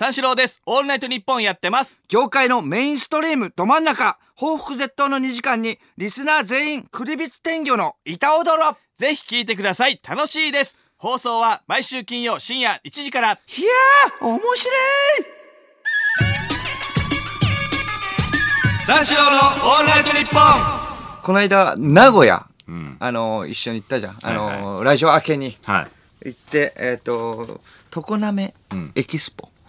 三四郎です。オールナイトニッポンやってます。業界のメインストリームど真ん中報復絶倒の2時間にリスナー全員クリビツ天魚の板踊ろぜひ聞いてください。楽しいです。放送は毎週金曜深夜1時から。いやー面白い三四郎のオールナイトニッポンこの間名古屋、んあの一緒に行ったじゃんあの、はいラジオ明けにはい。行ってえっ、と常滑うんエキスポ、うん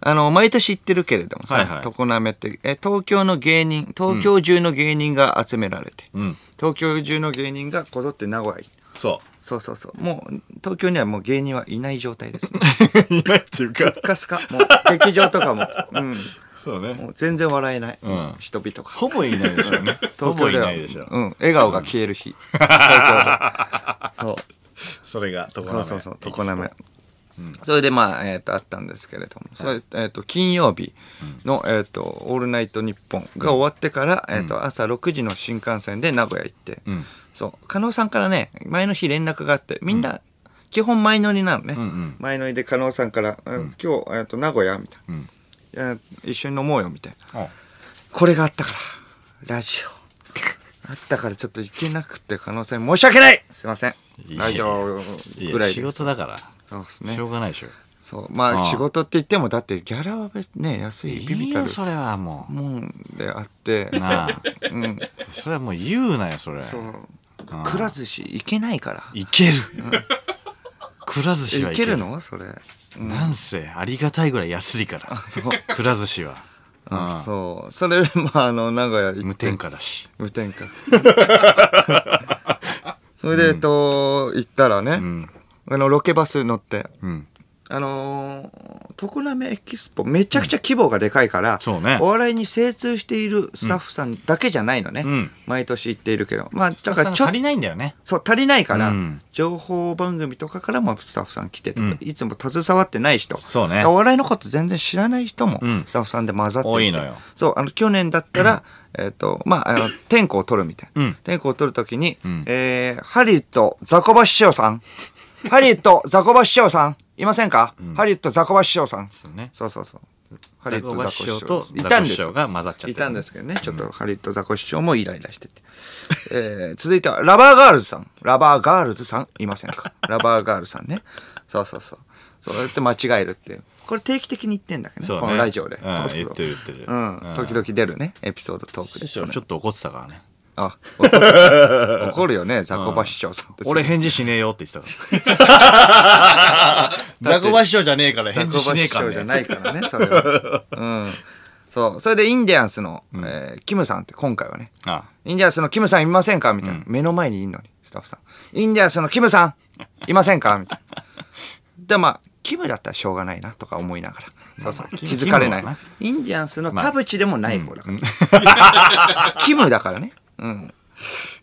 あの毎年行ってるけれどもさ、はいはい。常滑ってえ東京の芸人東京中の芸人が集められて、うん。東京中の芸人がこぞって名古屋にそそうそうそう。もう東京にはもう芸人はいない状態ですね。う。いないっていうか。スカスカもう劇場とかも,、うん、そうね。もう全然笑えない、うん。人々が。ほぼいないでしょうね。ほぼいではないでしょう。うん、笑顔が消える日。東京で。そう。それが、そうそうそう。常滑それでまあ、えー、とあったんですけれども、それえー、と金曜日の、えーと「オールナイトニッポン」が終わってから、えー、と朝6時の新幹線で名古屋行って、うん。そう。加納さんからね前の日連絡があってみんな、基本前乗りなのね、うんうん。前乗りで加納さんから「あ今日、えー、と名古屋」みたいうん。な「いや一緒に飲もうよ」みたいな。あこれがあったからラジオ。あったからちょっと行けなくて加納さんに申し訳ない。すいません。ラジオぐらいで。事だから。そうですねしょうがないでしょ。そうまあ仕事って言ってもだってギャラは別ね安いビビいいよ、たるそれはももんであってう。なあ。うんそれはもう言うなよ、それ。そうくら寿司行けないからいける。くら寿司はい行けるの？それなんせ、ありがたいぐらい安いから。そうくら寿司は。そうそれでまああの名古屋行って無添加だし。無添加 それでえっと行ったらね、うん。あのロケバス乗って。うん。あのー、常滑エキスポめちゃくちゃ規模がでかいから、そうね。お笑いに精通しているスタッフさんだけじゃないのね、うん。毎年行っているけど。まあだだからちょっと足りないんだよね。そう足りないから、うん。情報番組とかからもスタッフさん来てとか、うん。いつも携わってない人。そうね。お笑いのこと全然知らない人もうん。スタッフさんで混ざっていて、多いのよ。そうあの去年だったら、えっ、とまああの天候を取るみたいな、うん。天候を取るときに、うん。えーハリウッドザコバ師匠さんハリウッドザコバ師匠さん？いませんか、ハリウッドザコバ師匠さん。そうね。そうそうそう。ハザコバ師匠といたんですが混ざっちゃってるいたんですけどね。ちょっとハリウッドザコ師匠もイライラしてて、えー続いてはラバーガールズさん。ラバーガールズさん。いませんか？ラバーガールズさんね。そうそうそう。そうやって間違えるっていう。これ定期的に言ってんだけどね。そうね。このラジオで、うん。そうそう言ってる言ってる。うん、時々出るね。エピソードトークで師匠ちょっと怒ってたからね。あ怒る 怒るよねザコバ師匠さん俺返事しねえよって言ってたから。ザコバ師匠じゃねえからザコバ返事しねえ師匠じゃからね。ないからねそれはうんそうそれでインディアンスの、えーキムさんって今回はねあインディアンスのキムさんいませんかみたいな、目の前にいんのに、スタッフさん。インディアンスのキムさんいませんかみたいな。で、まあ、キムだったらしょうがないなとか思いながら。そうそう。気づかれない。インディアンスの田淵でもない方だから。キムだからね。うん。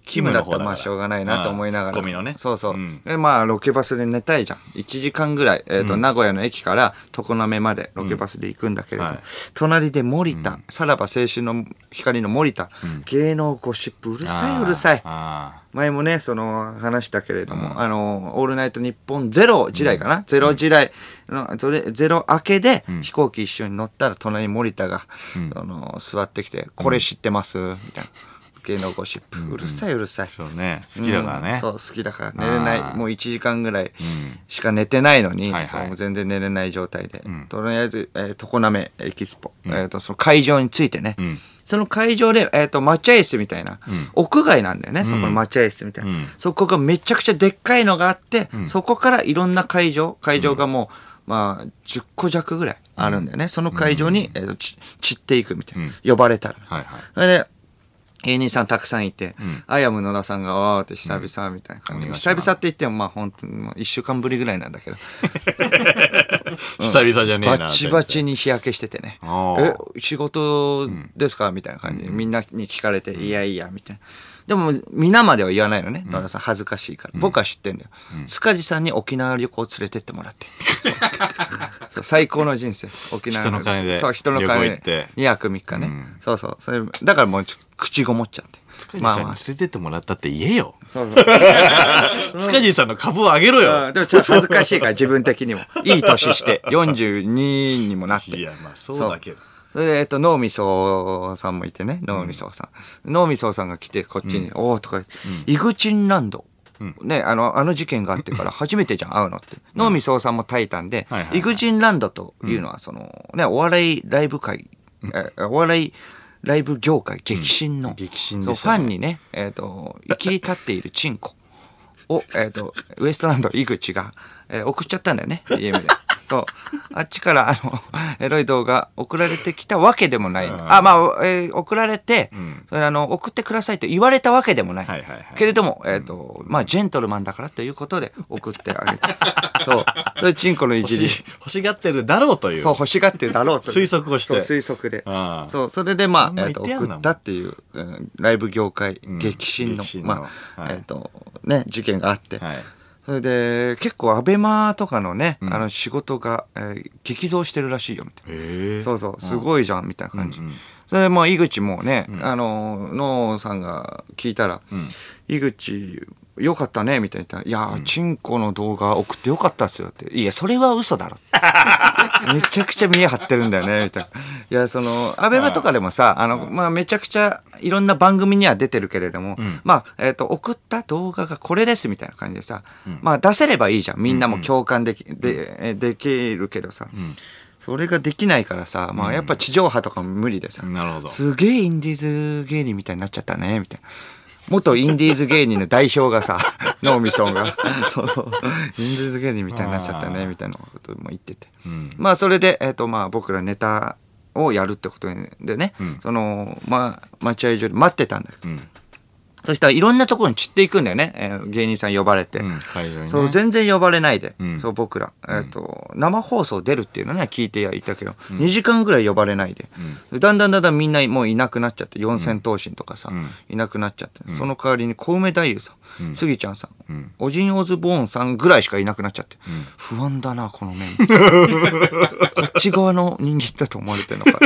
キムだったらまあしょうがないなと思いながら。ツッコミのね。そうそう。うん。で、まあ、ロケバスで寝たいじゃん。1時間ぐらい、えっ、と、名古屋の駅から常滑までロケバスで行くんだけれど、はい。隣で森田、さらば青春の光の森田、芸能ゴシップうるさいうるさい。あ前もね、その話したけれども、あの、オールナイトニッポンゼロ時代かな、ゼロ時代の、それ、ゼロ明けで、飛行機一緒に乗ったら、隣に森田が、あの、座ってきて、これ知ってます？みたいな。芸能ゴシップ。うるさいうるさいあ。。そうね。好きだからね。うんそう、好きだから。寝れない。あーもう1時間ぐらいしか寝てないのに、はいはいそう全然寝れない状態で。んとりあえず、えー常滑エキスポ、えーと、その会場についてね、んその会場で、えっ、と、待合室みたいな、屋外なんだよね、そこの待合室みたいな、うんそこがめちゃくちゃでっかいのがあって、そこからいろんな会場、会場がもう、まあ、10個弱ぐらいあるんだよね。その会場に、えーとち散っていくみたいな。呼ばれたら。はいはい。それで、芸人さんたくさんいて、アヤム野田さんがわーって久々みたいな感じ、うん久々って言ってもまあ本当にもう一週間ぶりぐらいなんだけど、久々じゃねえな。バチバチに日焼けしててねあ。えー、仕事ですか？みたいな感じで、みんなに聞かれて、いやいや、みたいな。でも、皆までは言わないのね。野田さん恥ずかしいから。僕は知ってんだよ。塚地さんに沖縄旅行連れてってもらって。そう最高の人生。沖縄人の金でそう、人の金行って2泊3日ね。そうそう。それ、だからもうちょ口ごもっちゃって。塚地さんに連れてってもらったって言えよ。そうそう。塚地さんの株を上げろよ。うんでもちょっと恥ずかしいから、自分的にも。いい年して、42にもなって。いや、まあそうだけど。それで、えっと、脳みそさんもいてね、脳みそさん。脳みそさんが来て、こっちに、おおとか、イグチンランド。ね、あの、あの事件があってから初めてじゃん、会うのって。脳みそさんもタイタンでイグチンランドというのは、その、ね、お笑いライブ会、えお笑いライブ業界激震の、激震そうフでしたねァンにね、えっ、と、生きり立っているチンコを、えっ、と、ウエストランド井口が、えー送っちゃったんだよね、DM で。そう。あっちから、あの、エロい動画送られてきたわけでもない。あ、まあ、えー送られて、それあの、送ってくださいと言われたわけでもない。はいはいはいけれども、えっ、と、まあ、ジェントルマンだからということで送ってあげて。そう。それチンコのいじり。欲しがってるだろうという。そう、欲しがってるだろうと。推測をして推測でそう、それでまあ、えっ、と、言ってやんな送ったっていう、うんライブ業界激震の、激震のまあ、はいえっ、と、ね、事件があって。はい。それで、結構、アベマとかのね、あの、仕事が、えー激増してるらしいよ、みたいな。そうそう、すごいじゃん、みたいな感じ。うんうんそれで、まあ、井口もね、あの、ノーさんが聞いたら、ん井口、よかったね、みたいな。いや、チンコの動画送ってよかったっすよって。いや、それは嘘だろ。めちゃくちゃ見え張ってるんだよね、みたいな。いや、その、アベマとかでもさ、あの、まあ、めちゃくちゃいろんな番組には出てるけれども、まあ、えっ、と、送った動画がこれです、みたいな感じでさ、まあ、出せればいいじゃん。みんなも共感でき、で、えできるけどさ、それができないからさ、まあ、やっぱ地上波とかも無理でさ、なるほど。すげえインディーズ芸人みたいになっちゃったね、みたいな。元インディーズ芸人の代表がさ、ノーミソンが、そうそう、インディーズ芸人みたいになっちゃったね、みたいなことも言ってて。んまあ、それで、えっ、と、まあ、僕らネタをやるってことでね、その、まあ、待合所で待ってたんだけど、うん。そしたらいろんなところに散っていくんだよね、えー芸人さん呼ばれて。うんね。そう、全然呼ばれないで、ん。そう、僕ら、えっ、と、生放送出るっていうのね、聞いていたけど、2時間ぐらい呼ばれないで、だんだんだんだんみんなもういなくなっちゃって、四千頭身とかさ、ん。いなくなっちゃって、その代わりに小梅太夫さん、スギちゃんさん、オジンオズボーンさんぐらいしかいなくなっちゃって、不安だな、このメンバー。こっち側の人間だと思われてるのか。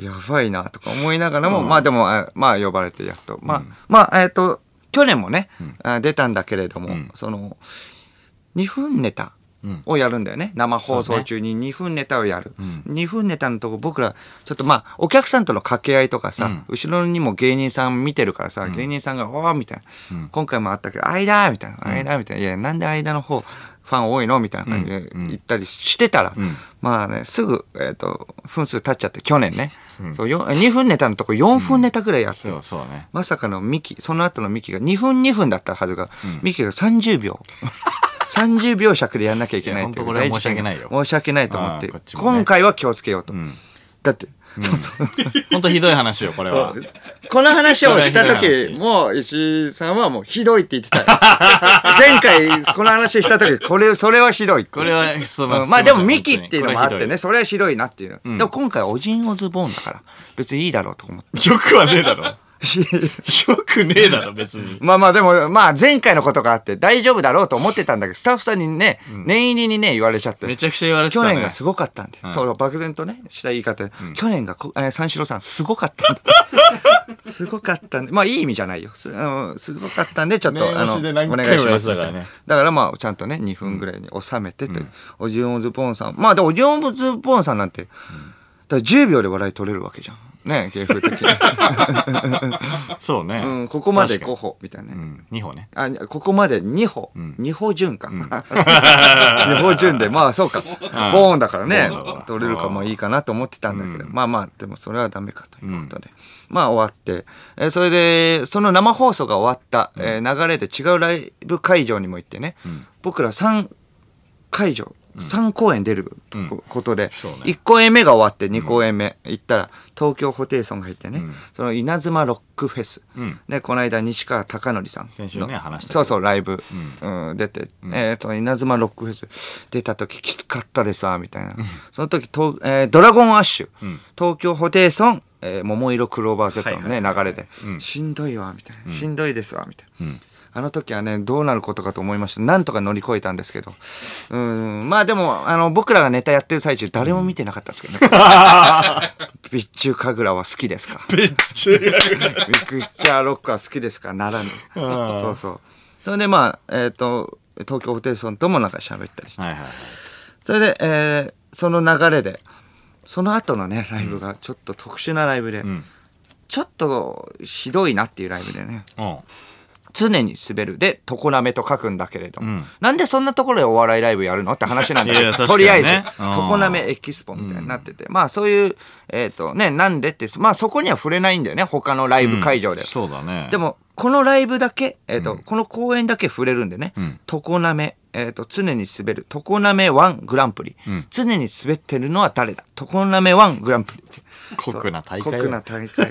やばいなとか思いながらも、まあでも、あまあ呼ばれてやっと。まあ、まあ、えっ、と、去年もね、あ出たんだけれども、その、2分ネタをやるんだよね。生放送中に2分ネタをやる。2分ネタのとこ僕ら、ちょっとまあ、お客さんとの掛け合いとかさ、後ろにも芸人さん見てるからさ、芸人さんが、おーみたいな、今回もあったけど、間みたいな、間みたいな、いや、なんで間の方、ファン多いの？みたいな感じで言ったりしてたら、まあね、すぐ、えっ、と、分数経っちゃって、去年ね、そうよ2分ネタのとこ4分ネタぐらいやって、そうそうね。まさかのミキ、その後のミキが2分2分だったはずが、ミキが30秒。30秒尺でやんなきゃいけないっていうこれは申し訳ないよ。申し訳ないと思って、ね。今回は気をつけようと。ん。だって。本当ひどい話よ、これは。この話をした時話もう石井さんはもうひどいって言ってたよ。前回この話した時これ、それはひどいこれは、そううんまあでもミキっていうのもあってね、それはひどいなっていうの。でも今回はオジンオズボーンだから、別にいいだろうと思って。よくはねえだろ。よくねえだろ、別に。まあまあでも、まあ前回のことがあって大丈夫だろうと思ってたんだけど、スタッフさんにね、念入りにね、言われちゃって。めちゃくちゃ言われてたね。去年がすごかったんで。んそう、漠然とね、した言い方で、去年がこ、えー三四郎さんすごかったんで。すごかったんで。まあいい意味じゃないよ。すあのすごかったんで、ちょっと、念押しで何回も言われてたからねだからまあ、ちゃんとね、2分ぐらいに収めてという、オジオンズボーンさん。まあでも、オジオンズボーンさんなんて、だから10秒で笑い取れるわけじゃん。ね、芸風的に。そうね。うん、ここまで5確か歩みたいなうん、2歩ね。あ、ここまで2歩。2歩順か。2歩順で、まあそうか。ボーンだからね。ボーンだから、取れるかもいいかなと思ってたんだけど、まあまあ、でもそれはダメかということで。まあ終わって、えーそれで、その生放送が終わった、えー流れで違うライブ会場にも行ってね、僕ら3会場、3公演出るとこことで、そうね。1公演目が終わって2公演目行ったら、東京ホテイソンが入ってね、その稲妻ロックフェス、うん。ね、この間西川貴教さんの先週ね話したそうそうライブ、うん。出て、えー、その稲妻ロックフェス。出た時きつかったですわみたいな、その時と、えードラゴンアッシュ、東京ホテイソン、えー桃色クローバー Z のね、流れで、しんどいわみたいな、しんどいですわみたいな、あの時はね、どうなることかと思いました。なんとか乗り越えたんですけど。うん、まあでも、あの、僕らがネタやってる最中、誰も見てなかったですけどね。備中神楽は好きですか？めっちゃビッチャーロックは好きですか？ならぬ。そうそう。それでまあ、えっ、と、東京ホテイソンともなんか喋ったりして。はいはい。それで、えーその流れで、その後のね、ライブがちょっと特殊なライブで、んちょっとひどいなっていうライブでね、うん。常に滑る。で、常滑と書くんだけれども、うん。なんでそんなところでお笑いライブやるのって話なんだけど、いやいや確かとりあえず、常滑エキスポみたいになってて、まあそういう、えっ、とね、なんでって、まあそこには触れないんだよね、他のライブ会場で。そうだね。でも、このライブだけ、えっ、と、この公演だけ触れるんでね、ん。常滑、えっ、と、常に滑る、常滑ワングランプリ、ん。常に滑ってるのは誰だ？常滑ワングランプリ。酷な大会だ酷な大会。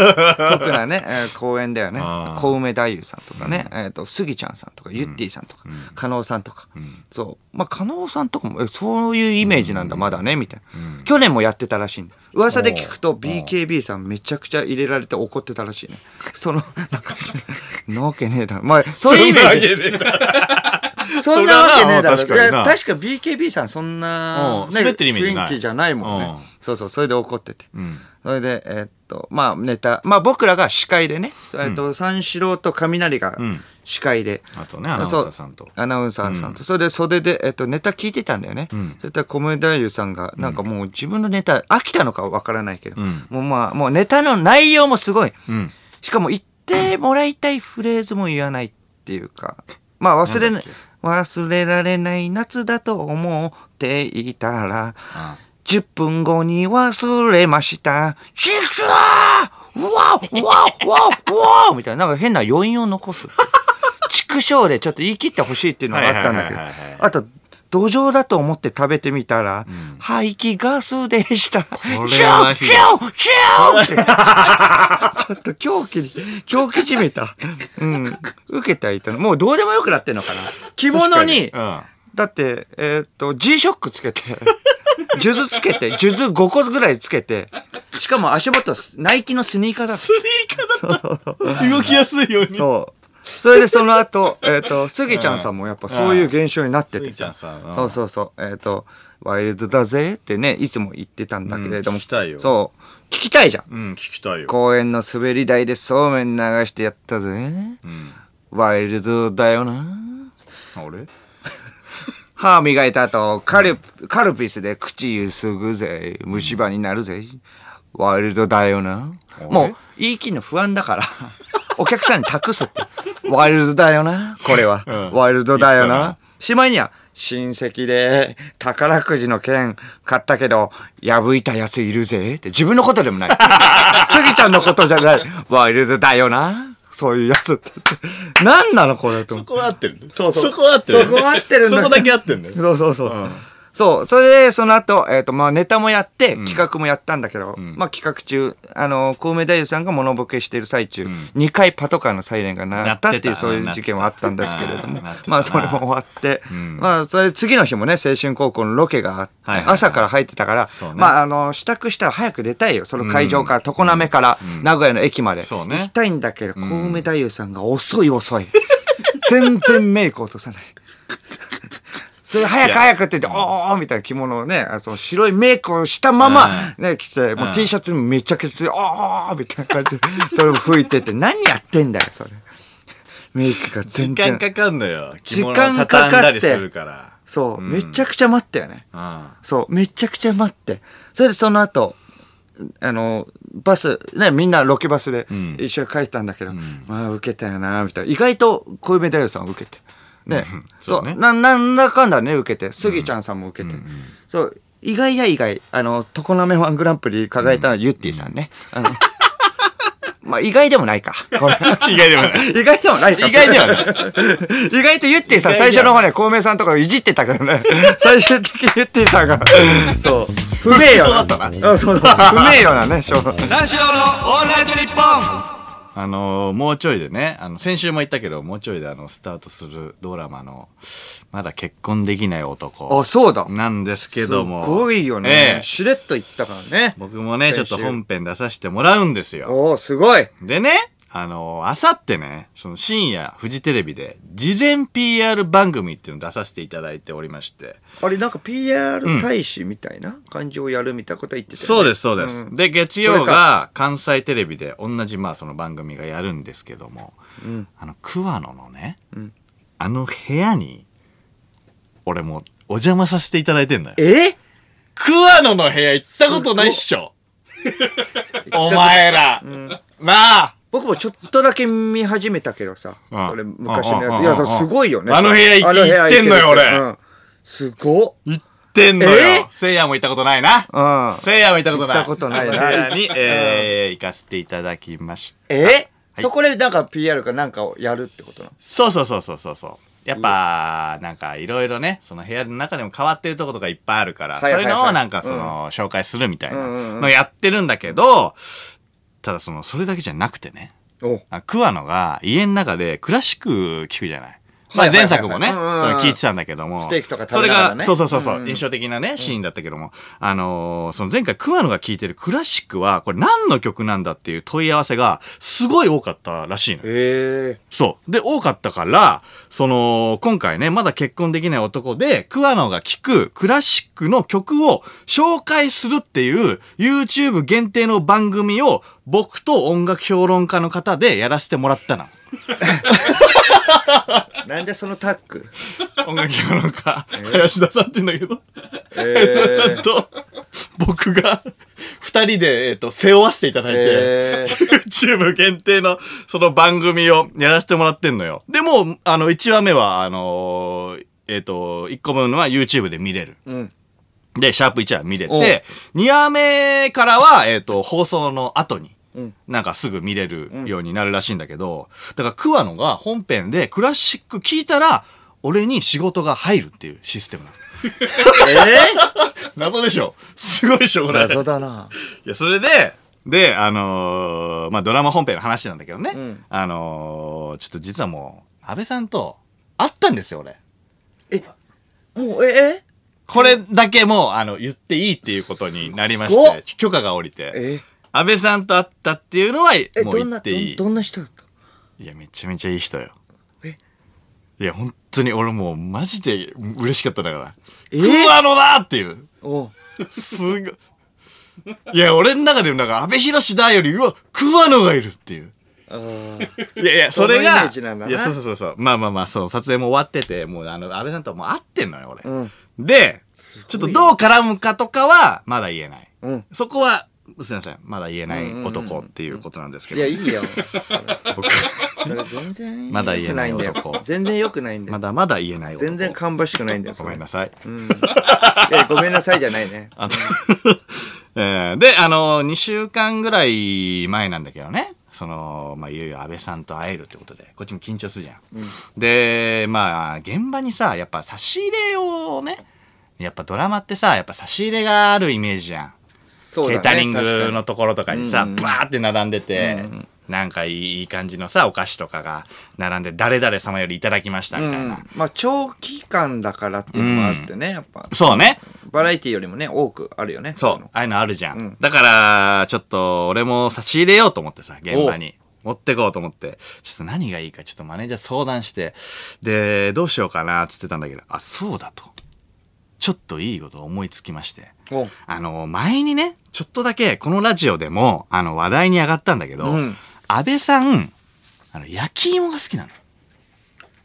酷なね、えー公演だよね小梅太夫さんとかね、えっ、と、スギちゃんさんとか、ゆってぃさんとか、加納さんとか、そう。まあ、加納さんとかも、えそういうイメージなんだ、まだね、みたいな。去年もやってたらしいんだ。噂で聞くと、BKB さんめちゃくちゃ入れられて怒ってたらしいね。その、なんか、なわけねえだろ。まあ、そういうイメージ。そんなわけねえだろ。確か確か BKB さんそんな、うん滑ってるイメージない雰囲気じゃないもんねうん。そうそう、それで怒ってて。んそれで、えーっと、まあ、ネタ、まあ僕らが司会でね、えーっと、三四郎と雷がん司会で、あとね、アナウンサーさんと。アナウンサーさんと。それで袖で、えっと、ネタ聞いてたんだよね。んそしたら、小梅太夫さんが、なんかもう自分のネタ、飽きたのかわからないけど、んもうまあ、もうネタの内容もすごい。うん。しかも言ってもらいたいフレーズも言わないっていうか、まあ忘れない、忘れられない夏だと思っていたら、あ10分後に忘れました。シクシャーうわうわうわうわみたいな、なんか変な余韻を残す。畜生でちょっと言い切ってほしいっていうのがあったんだけど。あと、土壌だと思って食べてみたら、排気ガスでした。これはひどいシューシューシューちょっと狂気に、狂気じめた。うん。受けてはいたの。もうどうでもよくなってんのかな。着物に、うん。だって、えーっと、G-SHOCK つけて、数珠つけて、数珠5個ぐらいつけて、しかも足元、ナイキのスニーカーだったスニーカーだった。動きやすいように。そう。それでその後、えっ、と、スギちゃんさんもやっぱそういう現象になっててスギちゃんさんうんそうそうそう。えっ、と、ワイルドだぜってね、いつも言ってたんだけれども。うん聞きたいよそう。聞きたいじゃん。うん、聞きたいよ。公園の滑り台でそうめん流してやったぜ。うん。ワイルドだよな。あ俺歯磨いた後、カル、カルピスで口ゆすぐぜ。虫歯になるぜ。ワイルドだよな。もう、言い切るの不安だから、お客さんに託すって。ワイルドだよな。これは。うんワイルドだよな。しまいには、親戚で宝くじの券買ったけど、破いたやついるぜって自分のことでもない。スギちゃんのことじゃない。ワイルドだよな。そういうやつって。何なのこれと思ってそこは合ってるそうそうそこは合ってるそこは合ってるんだそこだけ合ってるんだよ。そうそうそう。そう。それで、その後、えっ、と、まあ、ネタもやって、企画もやったんだけど、まあ、企画中、あの、小梅太夫さんがモノボケしてる最中、2回パトカーのサイレンが鳴ったっていう、そういう事件はあったんですけれども まあ、それも終わって、ん。まあ、それ次の日もね、青春高校のロケがあって、はいはいはい。朝から入ってたから、ね。まあ、あの、支度したら早く出たいよ。その会場から、常滑から、名古屋の駅まで。そうね。行きたいんだけど、小梅太夫さんが遅い遅い。全然メイク落とさない。それ早く早くって言って、おーみたいな着物をね、あその白いメイクをしたまま、ね、着て、もう T シャツにめちゃくちゃ、おーみたいな感じで、それを吹いてて、何やってんだよ、それ。メイクが時全然。間かかんのよ。時間かかって畳んだりするから。そう、めちゃくちゃ待ったよね。あそう、めちゃくちゃ待って。それでその後、あの、バス、ね、みんなロケバスでん一緒に帰ったんだけど、まあ、受けたよな、みたいな。意外と小梅太夫さん受けて。ね、そねそううな、なんだかんだね、受けて。スギちゃんさんも受けて。そう、意外や意外、あの、常滑ワングランプリ輝いたのはユッティさんね。あの まあ、意外でもないか。意外でもない。意外でもないか。意外ではない。意外とユッティさん、最初の方ね、孔明さんとかいじってたからね。最終的にユッティさんが、そう、不名誉な。そうだったなうんそうそう。不名誉なね、しょう。三四郎のオールナイトニッポンあのーもうちょいでね、あの、先週も言ったけど、もうちょいであの、スタートするドラマの、まだ結婚できない男。あ、そうだ。なんですけども。すごいよね。ええしれっと言ったからね。僕もね、ちょっと本編出させてもらうんですよ。おおすごい。でね、あの、あさってね、その深夜、フジテレビで、事前 PR 番組っていうのを出させていただいておりまして。あれなんか PR 大使みたいな感じをやるみたいなこと言ってたよねそうです、そうです。んで、月曜が関西テレビで同じ、まあ、その番組がやるんですけども、あの、桑野のね、んあの部屋に、俺もうお邪魔させていただいてんだよ。え？桑野の部屋行ったことないっしょ。お前ら。なあ。僕もちょっとだけ見始めたけどさ、うん俺昔のやつ。いや、すごいよね。あの部屋行ってんのよ俺うんすごっ。行ってんのえ？よ。せいやも行ったことないな。うん。せいやも行ったことない。行ったことないなに、えー、行かせていただきました。え？そこでなんか PR かなんかをやるってことなの？そうそうそうそうそうそう。やっぱ、なんかいろいろね、その部屋の中でも変わってるとことかいっぱいあるから、そういうのをなんかその、紹介するみたいなのやってるんだけど、ただその、それだけじゃなくてね、桑野が家の中でクラシック聴くじゃない。まあ前作もね、その聞いてたんだけども。ステーキとか食それべながらねが、そうそうそうそう、うんうん印象的なね、シーンだったけども、あのーその前回桑野が聴いてるクラシックは、これ何の曲なんだっていう問い合わせが、すごい多かったらしいのよ。ええそう。で、多かったから、その、今回ね、まだ結婚できない男で、桑野が聴くクラシックの曲を紹介するっていう YouTube 限定の番組を僕と音楽評論家の方でやらせてもらったの。なんでそのタッグ音楽評論家、林田さんって言うんだけど、え林田さんと僕が二人で、えっ、と、背負わせていただいて、え YouTube 限定のその番組をやらせてもらってんのよ。でもう、あの、1話目は、あのーえっ、と、1個分は YouTube で見れる。うん。で、シャープ1話見れて、2話目からは、えっ、と、放送の後に、うんなんかすぐ見れるようになるらしいんだけど、だから桑野が本編でクラシック聞いたら、俺に仕事が入るっていうシステムなの。え謎でしょ？すごいでしょこれ。謎だな。いや、それで、で、あのーまあ、ドラマ本編の話なんだけどね。んあのーちょっと実はもう、安倍さんと会ったんですよ、俺。もう、えこれだけもう、あの、言っていいっていうことになりまして、許可が下りて。え？安倍さんと会ったっていうのは、え、もうどんな、ど言っていい。どんな人だった？いや、めちゃめちゃいい人よ。え？いや、本当に俺もう、マジで嬉しかったんだから。え？桑野だっていう。おうすごい。いや、俺の中でもなんか、安倍博だより、うわ、桑野がいるっていう。いやいや、それが、いや、そうそうそうそう。まあまあまあ、そう、撮影も終わってて、もう、あの、安倍さんとはもう会ってんのよ、俺。うんで、ちょっとどう絡むかとかは、まだ言えない。うん。そこは、すいません。まだ言えない男っていうことなんですけど。いや、いいよ。僕、全然まだ言えない男よ。全然良くないんだよ。まだまだ言えない男。全然芳しくないんだよ。ごめんなさい。うん。いや、ごめんなさいじゃないね。あの えーで、あの、2週間ぐらい前なんだけどね、その、まあ、いよいよ安倍さんと会えるってことで、こっちも緊張するじゃん。で、まあ、現場にさ、やっぱ差し入れをね、やっぱドラマってさ、やっぱ差し入れがあるイメージじゃん。ケータリングのところとかにさ、うんうんバーって並んでて、なんかいい感じのさ、お菓子とかが並んで、誰々様よりいただきましたみたいな。うんまあ長期間だからっていうのもあってね、やっぱそうね。バラエティよりもね多くあるよねそう、ああいうのあるじゃん。だから、ちょっと、俺も差し入れようと思ってさ、現場に。持ってこうと思って、ちょっと何がいいか、ちょっとマネージャー相談して、で、どうしようかな、つってたんだけど、あ、そうだと。ちょっといいこと思いつきまして。おあの、前にね、ちょっとだけ、このラジオでも、あの、話題に上がったんだけど、うん安倍さん、あの、焼き芋が好きなの。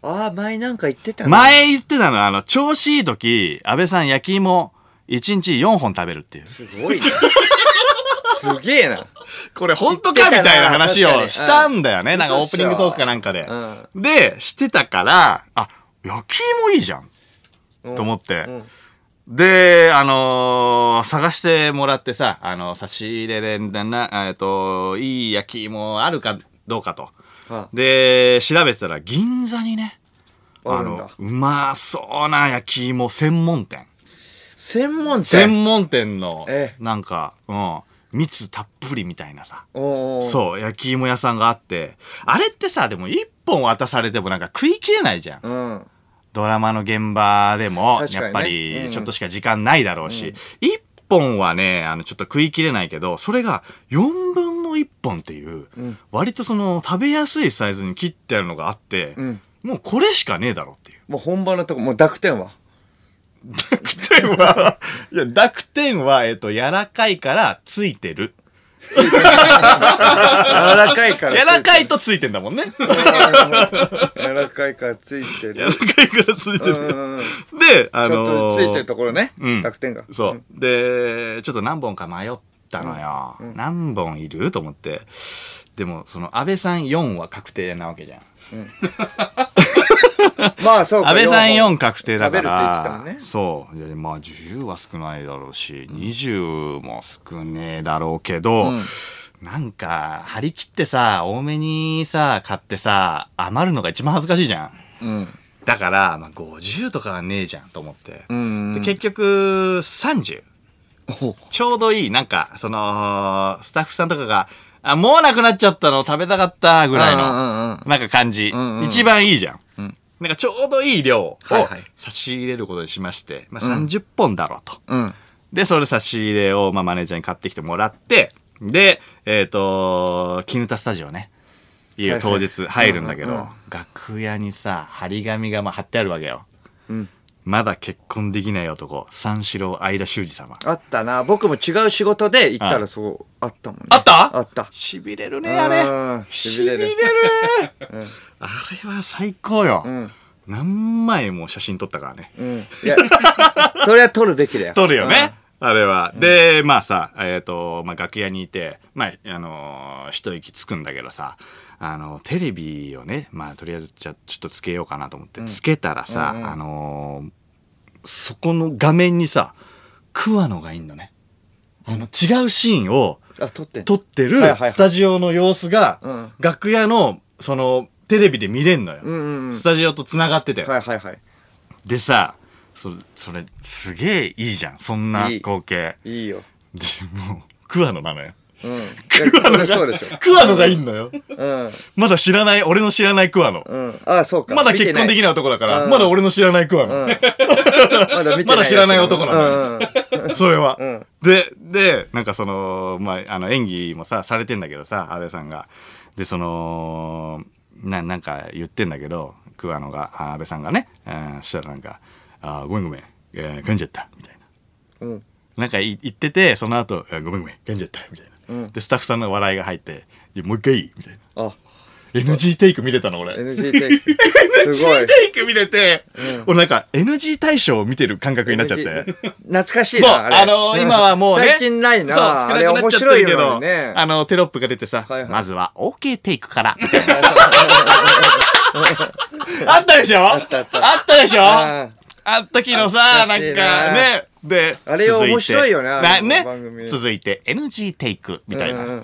ああ前なんか言ってたね前言ってたの、あの、調子いい時、安倍さん焼き芋、1日4本食べるっていう。すごいね すげえなこれ本当かみたいな話をしたんだよね。うんなんかオープニングトークかなんかで。うで、してたから、あ、焼き芋いいじゃん。と思って。うんで、あのー探してもらってさ、あの、差し入れで、な、えっと、いい焼き芋あるかどうかと。あで、調べてたら銀座にね、あの、うまそうな焼き芋専門店。専門店？専門店のえ、なんか、うん、蜜たっぷりみたいなさ。そう、焼き芋屋さんがあって、あれってさ、でも一本渡されてもなんか食い切れないじゃん。うんドラマの現場でも、やっぱうん。りちょっとしか時間ないだろうし、一、本はね、あの、ちょっと食い切れないけど、それが4分のの一本っていう、割とその食べやすいサイズに切ってあるのがあって、ん。もうこれしかねえだろっていう。もう本場のとこもう濁点は？濁点は、いや、濁点は、えっと、柔らかいからついてる。柔らかいから柔らかいいとついてんだもんね。柔らかいからついてる柔らかいからついてる。うんうんうんで、あちょっのーとついてるところね、うん濁点がそう。で、ちょっと何本か迷ったのよ。何本いる？と思って。でも、その、安倍さん4は確定なわけじゃん。まあそうか 安倍さん四4確定だから、ねそう。でまあ、10は少ないだろうし、20も少ねえだろうけど、うんなんか、張り切ってさ、多めにさ、買ってさ、余るのが一番恥ずかしいじゃん。うんだから、まあ、50とかはねえじゃんと思って。うんで結局、30。おちょうどいい、なんか、その、スタッフさんとかが、あ、もうなくなっちゃったの食べたかったぐらいの、うんなんか感じ、んうん一番いいじゃん。うんなんかちょうどいい量をはいはい差し入れることにしまして、まあ、30本だろうと。うんで、それ差し入れを、まあ、マネージャーに買ってきてもらって、で、えっ、と、キヌタスタジオね。いよはいはい当日入るんだけど、楽屋にさ、張り紙がまあ貼ってあるわけよ。うんまだ結婚できない男、三四郎相田修二様。あったな僕も違う仕事で行ったあらそうあったもんねあった？あった痺れるね、あれうん。痺れる。痺れるあれは最高よ。うん何枚も写真撮ったからね。うんいやそれは撮るべきだよ 撮るよね。あれは。で、まあさ、えっ、と、まあ楽屋にいて、まあ、あのー一息つくんだけどさ、あの、テレビをね、まあとりあえずじゃあちょっとつけようかなと思って、つけたらさ、あのーそこの画面にさ、桑野がいんのね。あの、違うシーンをあ撮ってん撮ってるスタジオの様子が、うん楽屋の、その、テレビで見れんのよ。うんうんうんスタジオと繋がってて。はいはいはいでさ、そそれ、すげえいいじゃん。そんな光景。いいよ。でもう、桑野なのよ。うん。いやそれそうでしょ。桑野がいんのよ。うん。まだ知らない、俺の知らない桑野。うん。あそうか。まだ結婚できない男だから、うんまだ俺の知らない桑野。うん。まだまだ知らない男なののうんそれは、うん。で、で、なんかその、まあ、あの、演技もさ、されてんだけどさ、安倍さんが。で、その、な、なんか言ってんだけど、桑野が、あ安倍さんがね、うん、そしたらなんか、あごめんごめん、えー噛んじゃった、みたいな。うん。なんかい言ってて、その後、あごめんごめん、噛んじゃった、みたいな。うん。で、スタッフさんの笑いが入って、もう一回いい。みたいな。あ。NG テイク見れたの、俺。NG テイク。NG テイク見れて、俺なんか NG 大賞を見てる感覚になっちゃって。NG 懐かしいそう、なあのー今はもうね。最近ないな。そう、少なくなっちゃってるけあれ面白いど、ね。あの、テロップが出てさ、はいはい。まずは OK テイクから、みたいな。あったでしょ？あったあった。あったでしょ？ああった時のさ、な。んかね、で、あれ面白いよねね。続いて NG テイク、みたいな。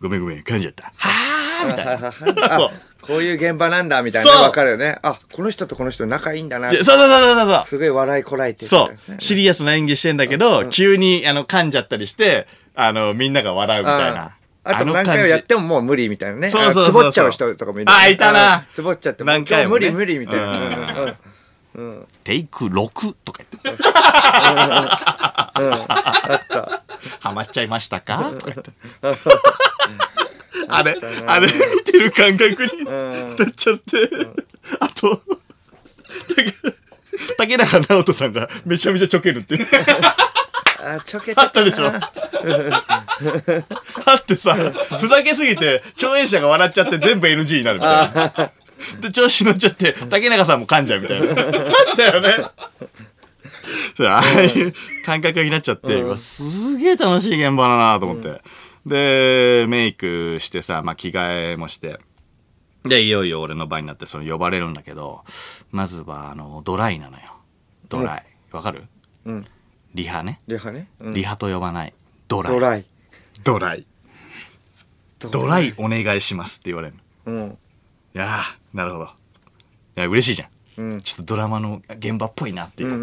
ごめんごめん、噛んじゃった。はぁみたいな。あそう。こういう現場なんだみたいな。わかるよね。あこの人とこの人仲いいんだな。そうそうそうそうそう。すごい笑いこらえてる。そう。シリアスな演技してんだけど、急に、あの、噛んじゃったりして、あの、みんなが笑うみたいな。あと何回もやってももう無理みたいなね。そうそうそうそう。つぼっちゃう人とかもいる。あいたな。つぼっちゃって、何回も無理無理みたいな。テイク6とか言って。ハマっちゃいましたか？とか言って。あれ、あれ見てる感覚になっちゃって。あと、竹竹中直人さんがめちゃめちゃちょけるって。あ、ちょけてあったでしょ？あってさ、ふざけすぎて、共演者が笑っちゃって全部 NG になるみたいな。で、調子乗っちゃって、竹中さんも噛んじゃうみたいな。あったよね。ああいう感覚になっちゃって、うわすげえ楽しい現場だなと思って。で、メイクしてさ、まあ、着替えもして。で、いよいよ俺の場になって、その呼ばれるんだけど、まずは、あの、ドライなのよ。ドライ。わかる？うん。リハね。リハね。うんリハと呼ばない。ドライ。ドライ。ドライ。ドライお願いしますって言われるの。うん。いやー、なるほど。いや、嬉しいじゃん。うん。ちょっとドラマの現場っぽいなっていうう。んう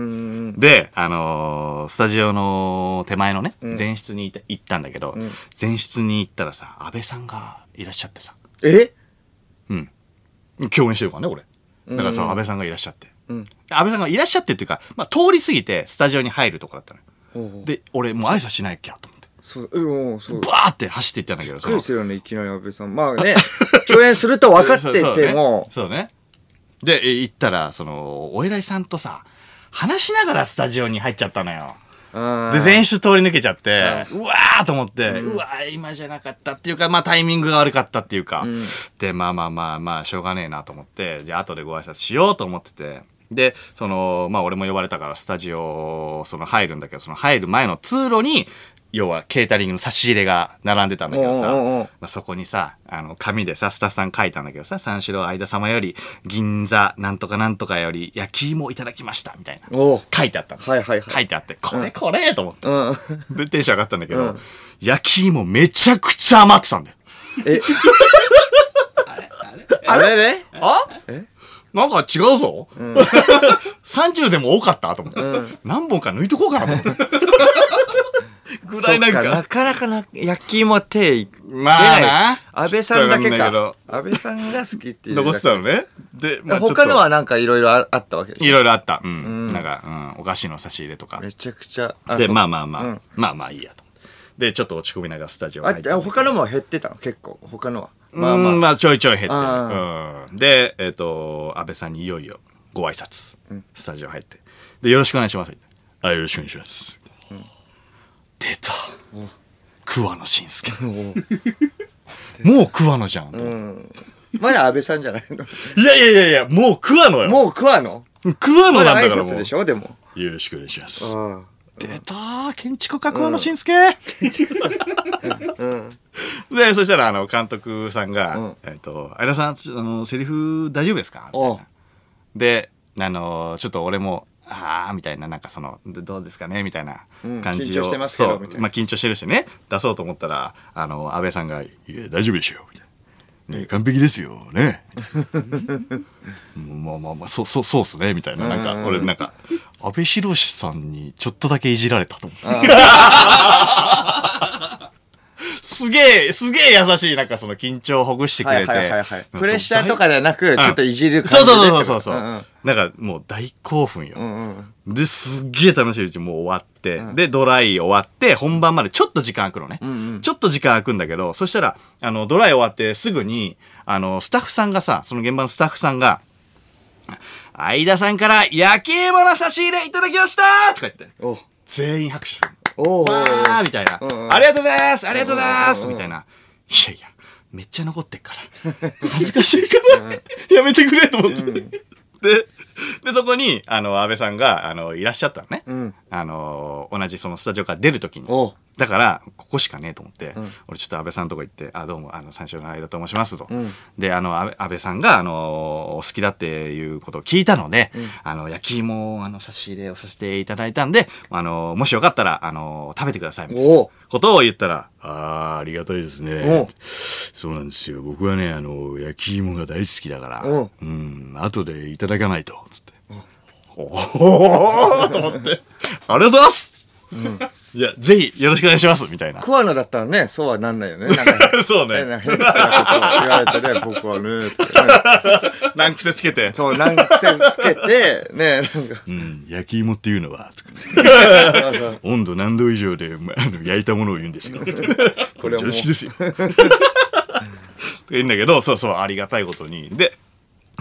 んで、あのースタジオの手前のね、ん前室にいた行ったんだけど、ん前室に行ったらさ、安倍さんがいらっしゃってさ、え？うん。共演してるからね、俺。だからさ、うん安倍さんがいらっしゃって。うん。安倍さんがいらっしゃってっていうか、まあ、通り過ぎてスタジオに入るとこだったのよ。で、俺もう挨拶しなきゃと思。そう、うん、うんそう。バーって走っていったんだけど、そくりのするよね、いきなり安倍さん。まあね、共演すると分かってても、そうね。そうね。で、え行ったら、その、お偉いさんとさ、話しながらスタジオに入っちゃったのよ。うんで、前室通り抜けちゃって、うわーと思って、うわー今じゃなかったっていうか、まあタイミングが悪かったっていうか、で、まあまあまあまあ、しょうがねえなと思って、じゃあ後でご挨拶しようと思ってて、で、その、まあ俺も呼ばれたからスタジオ、その入るんだけど、その入る前の通路に、要はケータリングの差し入れが並んでたんだけどさ、まあ、そこにさ、あの、紙でさ、スタッフさん書いたんだけどさ、三四郎相田様より、銀座なんとかなんとかより、焼き芋いただきました、みたいな。書いてあったの。はいはいはい。書いてあって、これこれと思って。うん。で、テンション上がったんだけど、うん。焼き芋めちゃくちゃ余ってたんだよ。え、あれ？ねあえ？なんか違うぞ、30でも多かったと思って、何本か抜いとこうかなと思って。ぐらいなんそっなか。かなかな焼き芋手いまあな安倍さんだけか。安倍さんが好きっていう。残ってたのね。で、まあ他のはなんかいろいろああったわけでしいろいろあった。うん。んなんか、うん、お菓子の差し入れとかょ。。めちゃくちゃ。で、まあまあまあ、うんまあまあいいやと。で、ちょっと落ち込みながらスタジオあ入って。他のも減ってたの？結構。他のは。まあまあ、まあちょいちょい減ってる。あうん。で、えっ、と、安倍さんにいよいよご挨拶、スタジオ入って。で、よろしくお願いします。あ、よろしくお願いします。出た。桑野慎介。もう桑野じゃん。うん。まだ安倍さんじゃないの？いやいやいやいや、もう桑野よ。もう桑野？まだ挨なんだからもう。拶でしょ？でも。よろしくお願いします。あ出たー建築家桑野慎介、うん。で、そしたら、あの、監督さんが、うんえっ、と、相田さん、あの、セリフ大丈夫ですか？みたいおうな。で、あの、ちょっと俺も、あーみたいな、なんかその、でどうですかねみたいなうん感じを、緊張してますけどそうまあ緊張してるしね、出そうと思ったら、あの、安倍さんが、いや、大丈夫でしょみたいな。ね、完璧ですよ、ね。まあまあまあ、そう、そう、そうっすね、みたいな。なんか、俺、なんか、安倍博さんにちょっとだけいじられたと思って。すげえ、すげえ優しい、なんかその緊張をほぐしてくはいれて。プレッシャーとかではなく、ちょっといじる感じで。そうそうそうそう。んんなんかもう大興奮よ。うんうん。で、すっげえ楽しいうちにもう終わって、で、ドライ終わって、本番までちょっと時間空くのね。ちょっと時間空くんだけど、そしたら、あの、ドライ終わってすぐに、あの、スタッフさんがさ、その現場のスタッフさんが、相田さんから焼き芋の差し入れいただきましたとか言って、お全員拍手するの。おおわーみたいな、んうん。ありがとうございます。ありがとうございます。みたいな。いやいや、めっちゃ残ってっから。恥ずかしいから、やめてくれと思って。で、で、そこに、あの、安倍さんが、あの、いらっしゃったのね。ん。あの、同じそのスタジオから出るときに。だから、ここしかねえと思って、俺ちょっと安倍さんのとこ行って、あ、どうも、あの、三四郎の間と申しますと。で、あの、安倍さんが、あの、お好きだっていうことを聞いたので、あの、焼き芋を、あの、差し入れをさせていただいたんで、あの、もしよかったら、あの、食べてください。みたいなことを言ったら、ああ、ありがたいですおねう。そうなんですよ。僕はね、あの、焼き芋が大好きだから、おううん、後でいただかないと、つって。おおーと思って、ありがとうございます、いや、ぜひよろしくお願いしますみたいな。桑野だったらね、そうはなんないよね。なんか そうね。変な変なことを言われてね、僕はね、とかね難癖つけて。そう、難癖つけて、ね、なんか、うん、焼き芋っていうのは、とか温度何度以上で、まあの焼いたものを言うんですよ。これれはもう常識ですよ。とか言うんだけど、そうそう、ありがたいことに。で、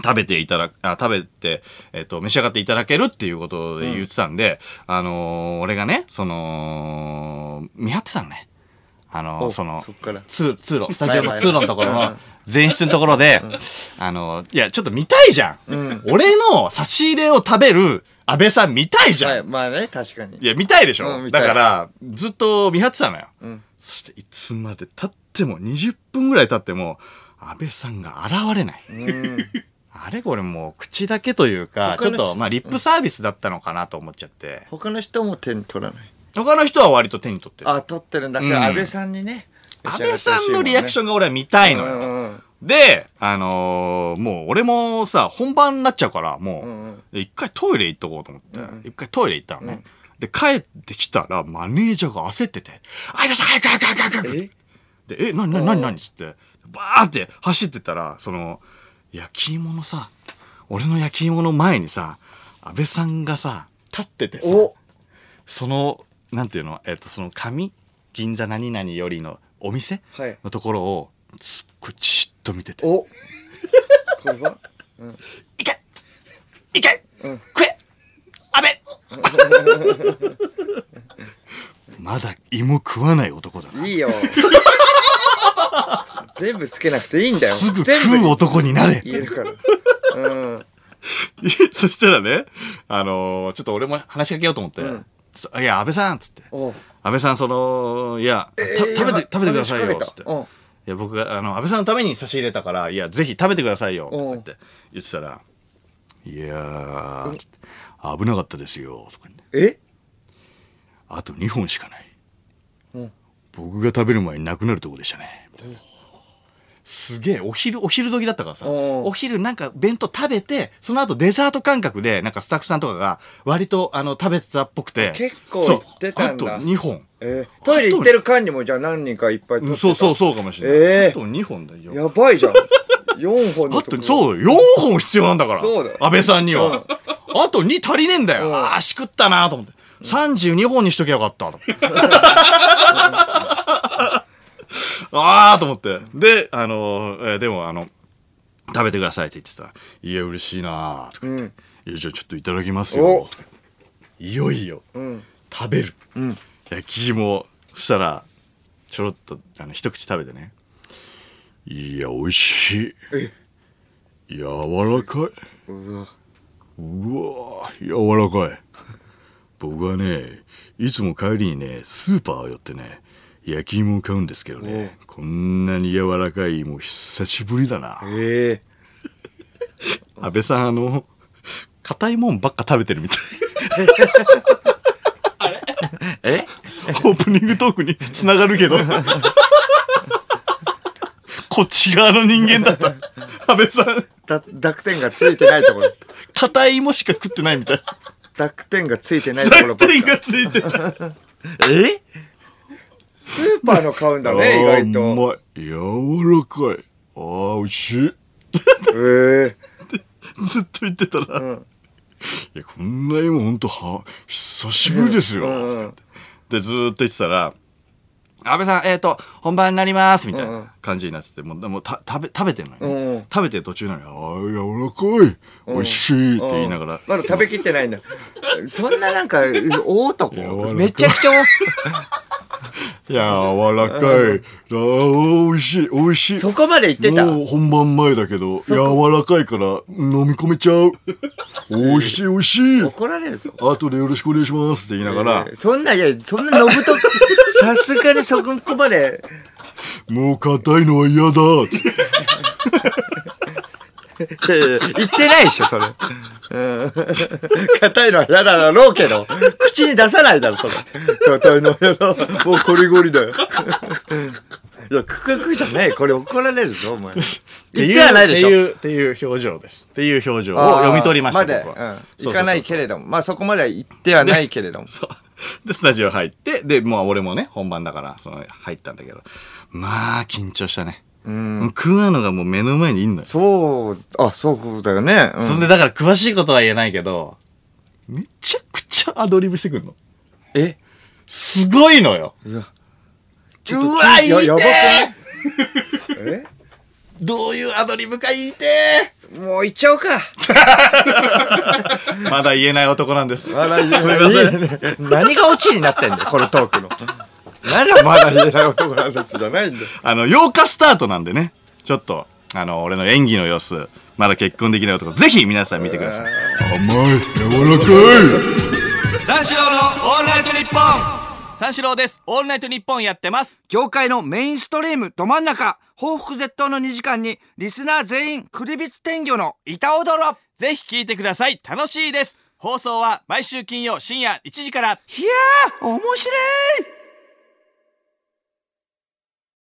食べていただ、あ食べて、えっ、と、召し上がっていただけるっていうことで言ってたんで、あのー俺がね、その、見張ってたのね。あのーおその通、通路、スタジオの通路のところの前室のところで、あのーいや、ちょっと見たいじゃん。俺の差し入れを食べる安倍さん見たいじゃん。はい、まあね、確かに。いや、見たいでしょ、うんだから、ずっと見張ってたのよ。んそして、いつまで経っても、20分ぐらい経っても、安倍さんが現れない。うん。あれこれもう、口だけというか、ちょっと、まあ、リップサービスだったのかなと思っちゃって。他の人も手に取らない？他の人は割と手に取ってる。あ、取ってるんだけど、うん安倍さんにね。安倍さんのリアクションが俺は見たいのよ。うんうんうんで、あのーもう俺もさ、本番になっちゃうから、もう、うんうんで一回トイレ行っとこうと思って、一回トイレ行ったのね。で、帰ってきたら、マネージャーが焦ってて、相田さん早く早く早く早くえ？で、え、なになになになにつって、バーって走ってったら、その、焼き芋のさ、俺の焼き芋の前にさ、安倍さんがさ、立っててさ、お。その、なんていうの、えっ、と、その紙銀座何々よりのお店はい。のところをすっごいじっと見てて。お。これは「いけ！いけ、食え！安倍！まだ芋食わない男だな。いいよ全部つけなくていいんだよ。すぐ食う男になれ。言えるから。うん。そしたらね、あのーちょっと俺も話しかけようと思って、ん。ちょっといや、安倍さんっつって。安倍さん、その、いや、たえー食べて、食べてくださいよ、つって。いや、僕が、あの、安倍さんのために差し入れたから、いや、ぜひ食べてくださいよ、って、言ってたら、いやー、危なかったですよ、とか言って。え？あと2本しかない。うん。僕が食べる前になくなるとこでしたね。すげえ、お昼、お昼時だったからさ、お昼なんか弁当食べて、その後デザート感覚で、なんかスタッフさんとかが割とあの食べてたっぽくて。結構行ってたんだあと2本。えートイレ行ってる間にもじゃあ何人かいっぱい取ってた？そうそうそうかもしれない。えーあと2本だよ。やばいじゃん4本のあとそうだよ。4本必要なんだから。そうだよ安倍さんには。あと2足りねえんだよ。うんああ、しくったなと思って。32本にしときゃよかった。ああと思って。で、あの、えーでも、あの、食べてくださいって言ってた。いや、嬉しいなとか言って。いや、じゃあちょっといただきますよ。おとかいよいよ、ん食べる。焼き芋。そしたら、ちょろっと、あの、一口食べてね。いや、美味しい。柔らかい。うわうわー柔らかい僕はねいつも帰りにねスーパー寄ってね焼き芋を買うんですけどね。こんなに柔らかい芋久しぶりだな。え 安倍さんあの硬いもんばっか食べてるみたい。え？オープニングトークにつながるけど。こっち側の人間だった。安倍さん。だ濁点がついてないところ。硬い芋しか食ってないみたい。濁点がついてないところばっか。手がついてるえ？スーパーの買うんだね意外あーうとまい。柔らかい。あー美味しい。え。ずっと言ってたら、ん。いやこんな芋ほんとは久しぶりですよ、うんうん。でずーっと言ってたら「安倍さんえっ、ー、と本番になります」みたいうんうなん。感じになっててもうでもた食べ食べてるのよ、うんうん。食べてる途中なのよ「あー柔らかい。美味しい」って言いながら、まだ食べきってないんだ。そんななんか 大男？めちゃくちゃ 柔らかい、あー美味しい。美味しい。そこまで言ってた？もう本番前だけど柔らかいから飲み込めちゃう。美味しい美味しい。怒られるぞ。後でよろしくお願いしますって言いながら、えーそんないやそんなのぶとさすがにそこまで。もう硬いのは嫌だ 言ってないでしょそれ。うん。硬いのは嫌だだろうけど。口に出さないだろそれ。硬いのは嫌だ。もうコリゴリだよ。いやクククじゃないこれ怒られるぞお前。言ってはないでしょ。っていうっていう表情です。っていう表情を読み取りました僕は、行かないけれども。まあそこまでは行ってはないけれども。そう。でスタジオ入ってでもう俺もね本番だからその入ったんだけど。まあ緊張したねうん。食うのがもう目の前にいんのよ、そうあそうだよね、うん。そんでだから詳しいことは言えないけどめちゃくちゃアドリブしてくんの。え？すごいのよ。うわうわ言いてややばくないえ？どういうアドリブか言いてもう行っちゃおうか。まだ言えない男なんです。まだ言えない。すいません。何がオチになってんだよこのトークの何がまだ言えない男なんですじゃないんだよあの、8日スタートなんでね、ちょっと、あの、俺の演技の様子、まだ結婚できない男、ぜひ皆さん見てください。甘い、柔らかい。三四郎のオールナイトニッポン三四郎です。オールナイトニッポンやってます。業界のメインストリームど真ん中報復絶倒の2時間にリスナー全員クリビツ天魚の板踊ろぜひ聞いてください。楽しいです。放送は毎週金曜深夜1時から。いやー面白い